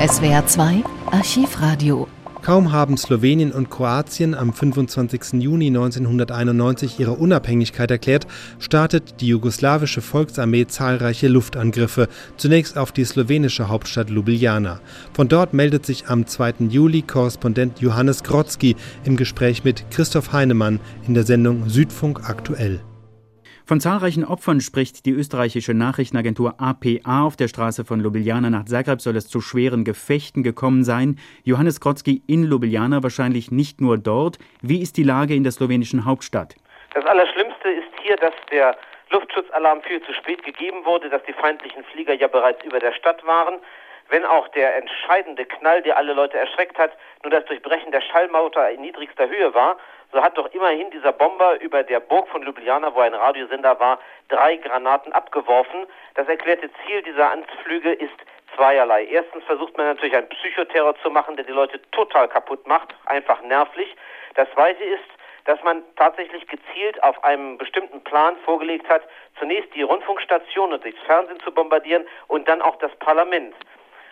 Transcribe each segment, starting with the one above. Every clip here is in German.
SWR 2 Archivradio Kaum haben Slowenien und Kroatien am 25. Juni 1991 ihre Unabhängigkeit erklärt, startet die jugoslawische Volksarmee zahlreiche Luftangriffe, zunächst auf die slowenische Hauptstadt Ljubljana. Von dort meldet sich am 2. Juli Korrespondent Johannes Grotzky im Gespräch mit Christoph Heinemann in der Sendung Südfunk aktuell. Von zahlreichen Opfern spricht die österreichische Nachrichtenagentur APA. Auf der Straße von Ljubljana nach Zagreb soll es zu schweren Gefechten gekommen sein. Johannes Krotzki in Ljubljana, wahrscheinlich nicht nur dort. Wie ist die Lage in der slowenischen Hauptstadt? Das Allerschlimmste ist hier, dass der Luftschutzalarm viel zu spät gegeben wurde, dass die feindlichen Flieger ja bereits über der Stadt waren. Wenn auch der entscheidende Knall, der alle Leute erschreckt hat, nur das Durchbrechen der Schallmauter in niedrigster Höhe war, so hat doch immerhin dieser Bomber über der Burg von Ljubljana, wo ein Radiosender war, drei Granaten abgeworfen. Das erklärte Ziel dieser Anflüge ist zweierlei. Erstens versucht man natürlich einen Psychoterror zu machen, der die Leute total kaputt macht, einfach nervlich. Das zweite ist, dass man tatsächlich gezielt auf einem bestimmten Plan vorgelegt hat, zunächst die Rundfunkstation und das Fernsehen zu bombardieren und dann auch das Parlament.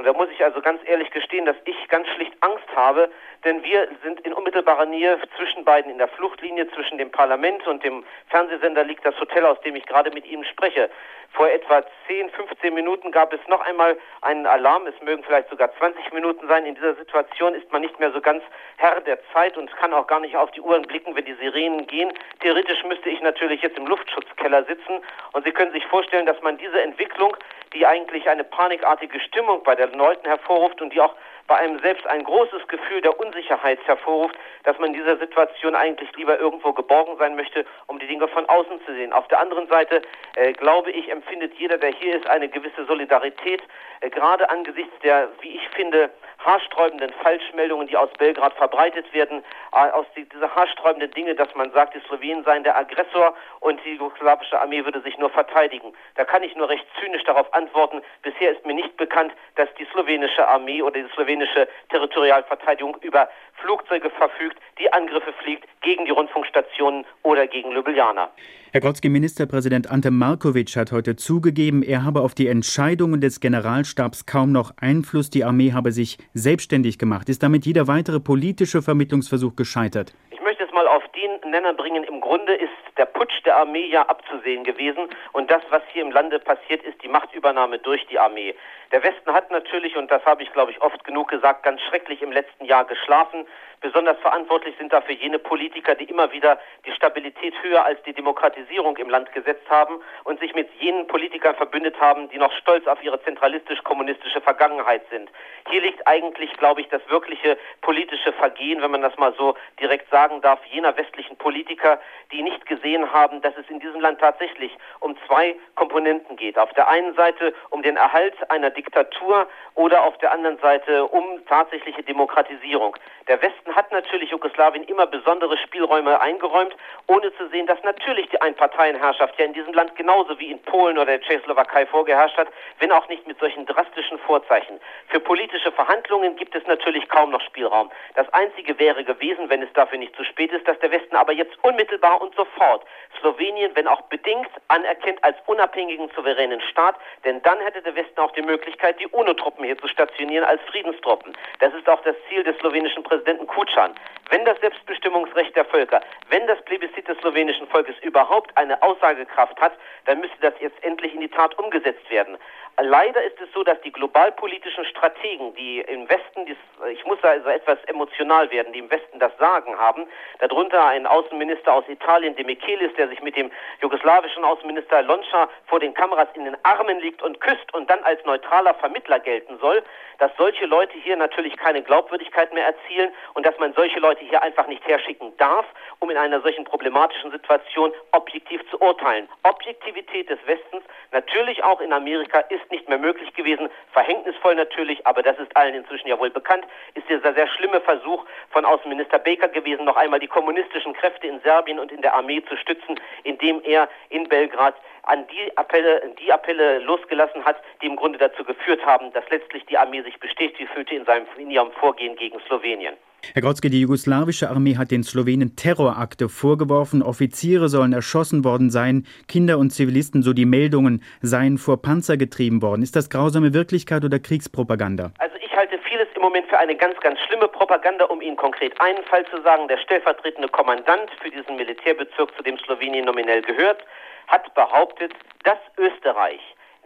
Und da muss ich also ganz ehrlich gestehen, dass ich ganz schlicht Angst habe, denn wir sind in unmittelbarer Nähe zwischen beiden in der Fluchtlinie, zwischen dem Parlament und dem Fernsehsender liegt das Hotel, aus dem ich gerade mit Ihnen spreche. Vor etwa 10, 15 Minuten gab es noch einmal einen Alarm. Es mögen vielleicht sogar 20 Minuten sein. In dieser Situation ist man nicht mehr so ganz Herr der Zeit und kann auch gar nicht auf die Uhren blicken, wenn die Sirenen gehen. Theoretisch müsste ich natürlich jetzt im Luftschutzkeller sitzen und Sie können sich vorstellen, dass man diese Entwicklung, die eigentlich eine panikartige Stimmung bei den Leuten hervorruft und die auch bei einem selbst ein großes Gefühl der Unsicherheit hervorruft, dass man in dieser Situation eigentlich lieber irgendwo geborgen sein möchte, um die Dinge von außen zu sehen. Auf der anderen Seite äh, glaube ich, empfindet jeder, der hier ist, eine gewisse Solidarität, äh, gerade angesichts der, wie ich finde, haarsträubenden Falschmeldungen, die aus Belgrad verbreitet werden, äh, aus die, diese haarsträubenden Dinge, dass man sagt, die Slowenen seien der Aggressor und die jugoslawische Armee würde sich nur verteidigen. Da kann ich nur recht zynisch darauf antworten, bisher ist mir nicht bekannt, dass die slowenische Armee oder die slowenische Territorialverteidigung über Flugzeuge verfügt, die Angriffe fliegt gegen die Rundfunkstationen oder gegen Ljubljana. Herr Grotzky, Ministerpräsident Ante Markovic hat heute zugegeben, er habe auf die Entscheidungen des Generalstabs kaum noch Einfluss. Die Armee habe sich selbstständig gemacht. Ist damit jeder weitere politische Vermittlungsversuch gescheitert? Ich möchte es mal auf den Nenner bringen. Im Grunde ist der Putsch der Armee ja abzusehen gewesen. Und das, was hier im Lande passiert, ist die Machtübernahme durch die Armee. Der Westen hat natürlich, und das habe ich, glaube ich, oft genug gesagt, ganz schrecklich im letzten Jahr geschlafen. Besonders verantwortlich sind dafür jene Politiker, die immer wieder die Stabilität höher als die Demokratisierung im Land gesetzt haben und sich mit jenen Politikern verbündet haben, die noch stolz auf ihre zentralistisch-kommunistische Vergangenheit sind. Hier liegt eigentlich, glaube ich, das wirkliche politische Vergehen, wenn man das mal so direkt sagen darf, jener westlichen Politiker, die nicht gesehen haben, dass es in diesem Land tatsächlich um zwei Komponenten geht. Auf der einen Seite um den Erhalt einer Diktatur oder auf der anderen Seite um tatsächliche Demokratisierung. Der Westen hat natürlich Jugoslawien immer besondere Spielräume eingeräumt, ohne zu sehen, dass natürlich die Einparteienherrschaft ja in diesem Land genauso wie in Polen oder der Tschechoslowakei vorgeherrscht hat, wenn auch nicht mit solchen drastischen Vorzeichen. Für politische Verhandlungen gibt es natürlich kaum noch Spielraum. Das Einzige wäre gewesen, wenn es dafür nicht zu spät ist, dass der Westen aber jetzt unmittelbar und sofort Slowenien, wenn auch bedingt, anerkennt als unabhängigen souveränen Staat, denn dann hätte der Westen auch die Möglichkeit, die UNO-Truppen hier zu stationieren als Friedenstruppen. Das ist auch das Ziel des slowenischen Präsidenten Kucan. Wenn das Selbstbestimmungsrecht der Völker, wenn das Plebiszit des slowenischen Volkes überhaupt eine Aussagekraft hat, dann müsste das jetzt endlich in die Tat umgesetzt werden. Leider ist es so, dass die globalpolitischen Strategen, die im Westen, ich muss also etwas emotional werden, die im Westen das Sagen haben, darunter ein Außenminister aus Italien, de Michelis, der sich mit dem jugoslawischen Außenminister Loncha vor den Kameras in den Armen liegt und küsst und dann als neutraler Vermittler gelten soll, dass solche Leute hier natürlich keine Glaubwürdigkeit mehr erzielen und dass man solche Leute hier einfach nicht herschicken darf, um in einer solchen problematischen Situation objektiv zu urteilen. Objektivität des Westens, natürlich auch in Amerika, ist nicht mehr möglich gewesen. Verhängnisvoll natürlich, aber das ist allen inzwischen ja wohl bekannt, ist dieser sehr schlimme Versuch von Außenminister Baker gewesen, noch einmal die kommunistischen Kräfte in Serbien und in der Armee zu stützen, indem er in Belgrad an die Appelle, die Appelle losgelassen hat, die im Grunde dazu geführt haben, dass letztlich die Armee sich bestätigt fühlte in, seinem, in ihrem Vorgehen gegen Slowenien. Herr Grotzke, die jugoslawische Armee hat den Slowenen Terrorakte vorgeworfen. Offiziere sollen erschossen worden sein. Kinder und Zivilisten, so die Meldungen, seien vor Panzer getrieben worden. Ist das grausame Wirklichkeit oder Kriegspropaganda? Also ich halte im Moment für eine ganz, ganz schlimme Propaganda, um Ihnen konkret einen Fall zu sagen. Der stellvertretende Kommandant für diesen Militärbezirk, zu dem Slowenien nominell gehört, hat behauptet, dass Österreich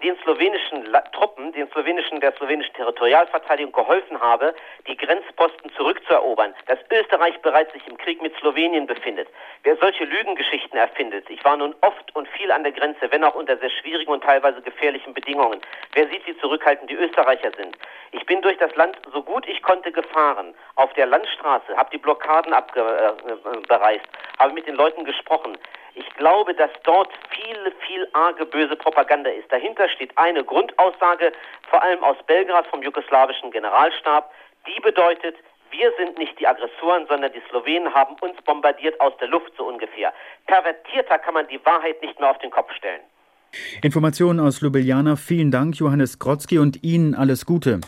den slowenischen Truppen, den slowenischen, der slowenischen Territorialverteidigung geholfen habe, die Grenzposten zurückzuerobern, dass Österreich bereits sich im Krieg mit Slowenien befindet. Wer solche Lügengeschichten erfindet, ich war nun oft und viel an der Grenze, wenn auch unter sehr schwierigen und teilweise gefährlichen Bedingungen. Wer sieht, wie zurückhaltend die Österreicher sind? Ich bin durch das Land so gut ich konnte gefahren, auf der Landstraße, habe die Blockaden abbereist, äh, habe mit den Leuten gesprochen. Ich glaube, dass dort viel, viel arge böse Propaganda ist. Dahinter steht eine Grundaussage, vor allem aus Belgrad vom jugoslawischen Generalstab, die bedeutet, wir sind nicht die Aggressoren, sondern die Slowenen haben uns bombardiert aus der Luft so ungefähr. Pervertierter kann man die Wahrheit nicht mehr auf den Kopf stellen. Informationen aus Ljubljana. Vielen Dank, Johannes Grotzky, und Ihnen alles Gute.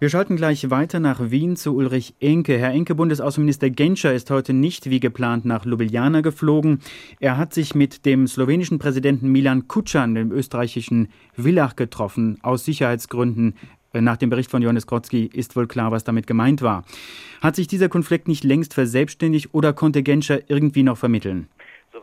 Wir schalten gleich weiter nach Wien zu Ulrich Enke. Herr Enke, Bundesaußenminister Genscher ist heute nicht wie geplant nach Ljubljana geflogen. Er hat sich mit dem slowenischen Präsidenten Milan Kucan, dem österreichischen Villach, getroffen, aus Sicherheitsgründen. Nach dem Bericht von Johannes Grotzky ist wohl klar, was damit gemeint war. Hat sich dieser Konflikt nicht längst verselbstständigt oder konnte Genscher irgendwie noch vermitteln?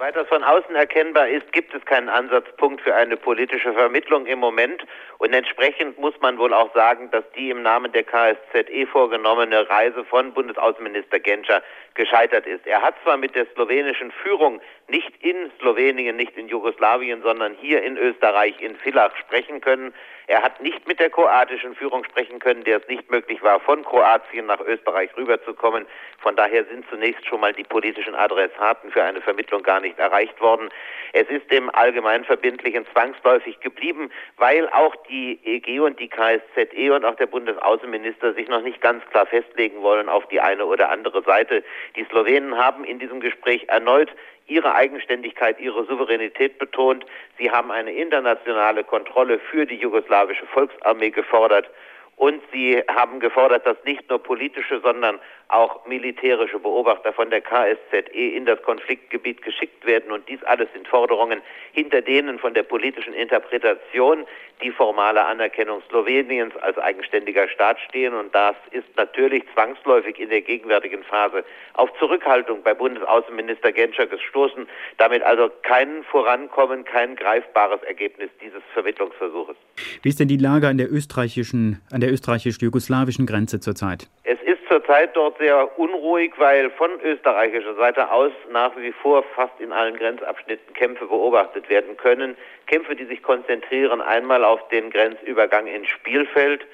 Soweit das von außen erkennbar ist, gibt es keinen Ansatzpunkt für eine politische Vermittlung im Moment. Und entsprechend muss man wohl auch sagen, dass die im Namen der KSZE vorgenommene Reise von Bundesaußenminister Genscher gescheitert ist. Er hat zwar mit der slowenischen Führung nicht in Slowenien, nicht in Jugoslawien, sondern hier in Österreich, in Villach sprechen können. Er hat nicht mit der kroatischen Führung sprechen können, der es nicht möglich war, von Kroatien nach Österreich rüberzukommen. Von daher sind zunächst schon mal die politischen Adressaten für eine Vermittlung gar nicht erreicht worden. Es ist dem Allgemeinverbindlichen zwangsläufig geblieben, weil auch die EG und die KSZE und auch der Bundesaußenminister sich noch nicht ganz klar festlegen wollen auf die eine oder andere Seite. Die Slowenen haben in diesem Gespräch erneut ihre Eigenständigkeit, ihre Souveränität betont. Sie haben eine internationale Kontrolle für die jugoslawische Volksarmee gefordert. Und sie haben gefordert, dass nicht nur politische, sondern auch militärische Beobachter von der KSZE in das Konfliktgebiet geschickt werden. Und dies alles sind Forderungen, hinter denen von der politischen Interpretation die formale Anerkennung Sloweniens als eigenständiger Staat stehen. Und das ist natürlich zwangsläufig in der gegenwärtigen Phase auf Zurückhaltung bei Bundesaußenminister Genscher gestoßen. Damit also kein Vorankommen, kein greifbares Ergebnis dieses Vermittlungsversuches. Wie ist denn die Lage an der österreichischen, an der österreichisch-jugoslawischen Grenze zurzeit? Es ist zurzeit dort sehr unruhig, weil von österreichischer Seite aus nach wie vor fast in allen Grenzabschnitten Kämpfe beobachtet werden können. Kämpfe, die sich konzentrieren einmal auf den Grenzübergang in Spielfeld,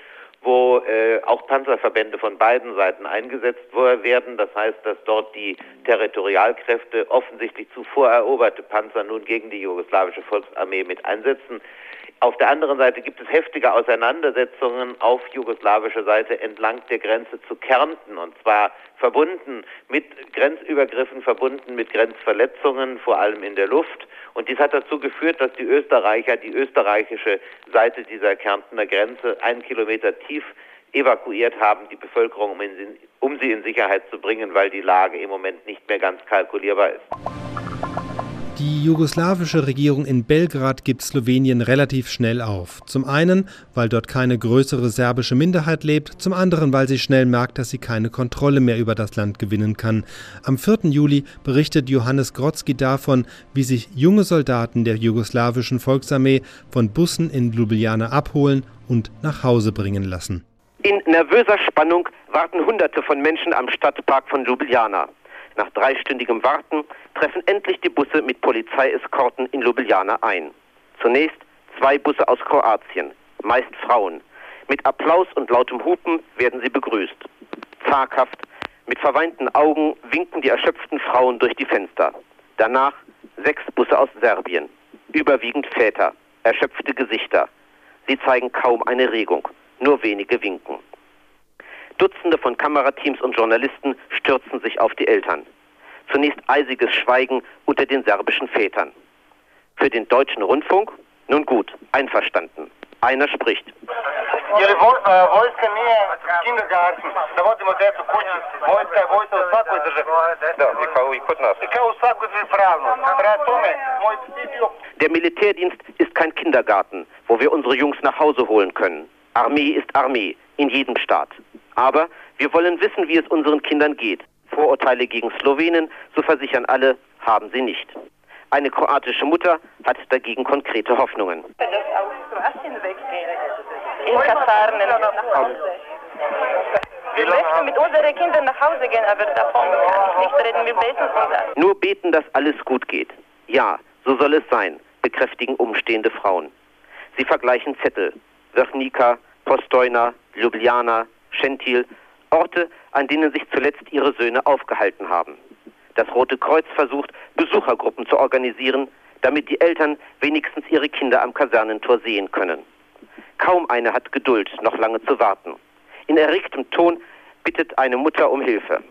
wo äh, auch Panzerverbände von beiden Seiten eingesetzt werden. Das heißt, dass dort die Territorialkräfte offensichtlich zuvor eroberte Panzer nun gegen die jugoslawische Volksarmee mit einsetzen. Auf der anderen Seite gibt es heftige Auseinandersetzungen auf jugoslawischer Seite entlang der Grenze zu Kärnten und zwar verbunden mit Grenzübergriffen, verbunden mit Grenzverletzungen, vor allem in der Luft. Und dies hat dazu geführt, dass die Österreicher die österreichische Seite dieser Kärntner Grenze einen Kilometer tief evakuiert haben, die Bevölkerung, um, in, um sie in Sicherheit zu bringen, weil die Lage im Moment nicht mehr ganz kalkulierbar ist. Die jugoslawische Regierung in Belgrad gibt Slowenien relativ schnell auf. Zum einen, weil dort keine größere serbische Minderheit lebt, zum anderen, weil sie schnell merkt, dass sie keine Kontrolle mehr über das Land gewinnen kann. Am 4. Juli berichtet Johannes Grotzky davon, wie sich junge Soldaten der jugoslawischen Volksarmee von Bussen in Ljubljana abholen und nach Hause bringen lassen. In nervöser Spannung warten Hunderte von Menschen am Stadtpark von Ljubljana. Nach dreistündigem Warten treffen endlich die Busse mit Polizeieskorten in Ljubljana ein. Zunächst zwei Busse aus Kroatien, meist Frauen. Mit Applaus und lautem Hupen werden sie begrüßt. Zaghaft, mit verweinten Augen winken die erschöpften Frauen durch die Fenster. Danach sechs Busse aus Serbien, überwiegend Väter, erschöpfte Gesichter. Sie zeigen kaum eine Regung, nur wenige winken. Dutzende von Kamerateams und Journalisten stürzen sich auf die Eltern. Zunächst eisiges Schweigen unter den serbischen Vätern. Für den deutschen Rundfunk? Nun gut, einverstanden. Einer spricht. Der Militärdienst ist kein Kindergarten, wo wir unsere Jungs nach Hause holen können. Armee ist Armee, in jedem Staat. Aber wir wollen wissen, wie es unseren Kindern geht. Vorurteile gegen Slowenen, so versichern alle, haben sie nicht. Eine kroatische Mutter hat dagegen konkrete Hoffnungen. Dass aus Kroatien weggehen. In Kasarnen nach Hause. Wir möchten mit unseren Kindern nach Hause gehen, aber davon kann ich nicht reden. Wir beten uns Nur beten, dass alles gut geht. Ja, so soll es sein, bekräftigen umstehende Frauen. Sie vergleichen Zettel. Wernika, Postojna, Ljubljana, Schentil, Orte, an denen sich zuletzt ihre Söhne aufgehalten haben. Das Rote Kreuz versucht, Besuchergruppen zu organisieren, damit die Eltern wenigstens ihre Kinder am Kasernentor sehen können. Kaum eine hat Geduld, noch lange zu warten. In erregtem Ton bittet eine Mutter um Hilfe.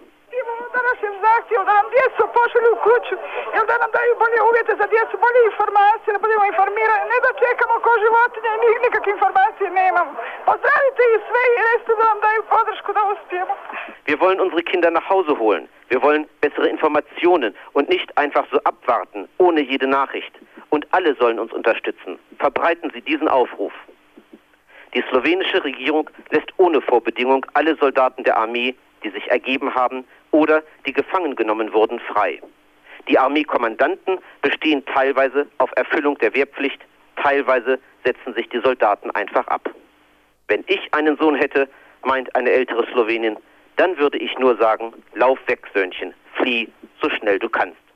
Da našem zahtjevu da nam djecu pošalju u kuću ili da nam daju bolje uvjete za djecu, bolje informacije, da budemo informirani, ne da čekamo ko životinje i nikakve informacije nemamo. Pozdravite ih sve i recite da nam daju podršku da uspijemo. Wir wollen unsere Kinder nach Hause holen. Wir wollen bessere Informationen und nicht einfach so abwarten, ohne jede Nachricht. Und alle sollen uns unterstützen. Verbreiten Sie diesen Aufruf. Die slowenische Regierung lässt ohne Vorbedingung alle Soldaten der Armee, die sich ergeben haben oder die gefangen genommen wurden, frei. Die Armeekommandanten bestehen teilweise auf Erfüllung der Wehrpflicht, teilweise setzen sich die Soldaten einfach ab. Wenn ich einen Sohn hätte, meint eine ältere Slowenin, dann würde ich nur sagen, lauf weg, Söhnchen, flieh so schnell du kannst.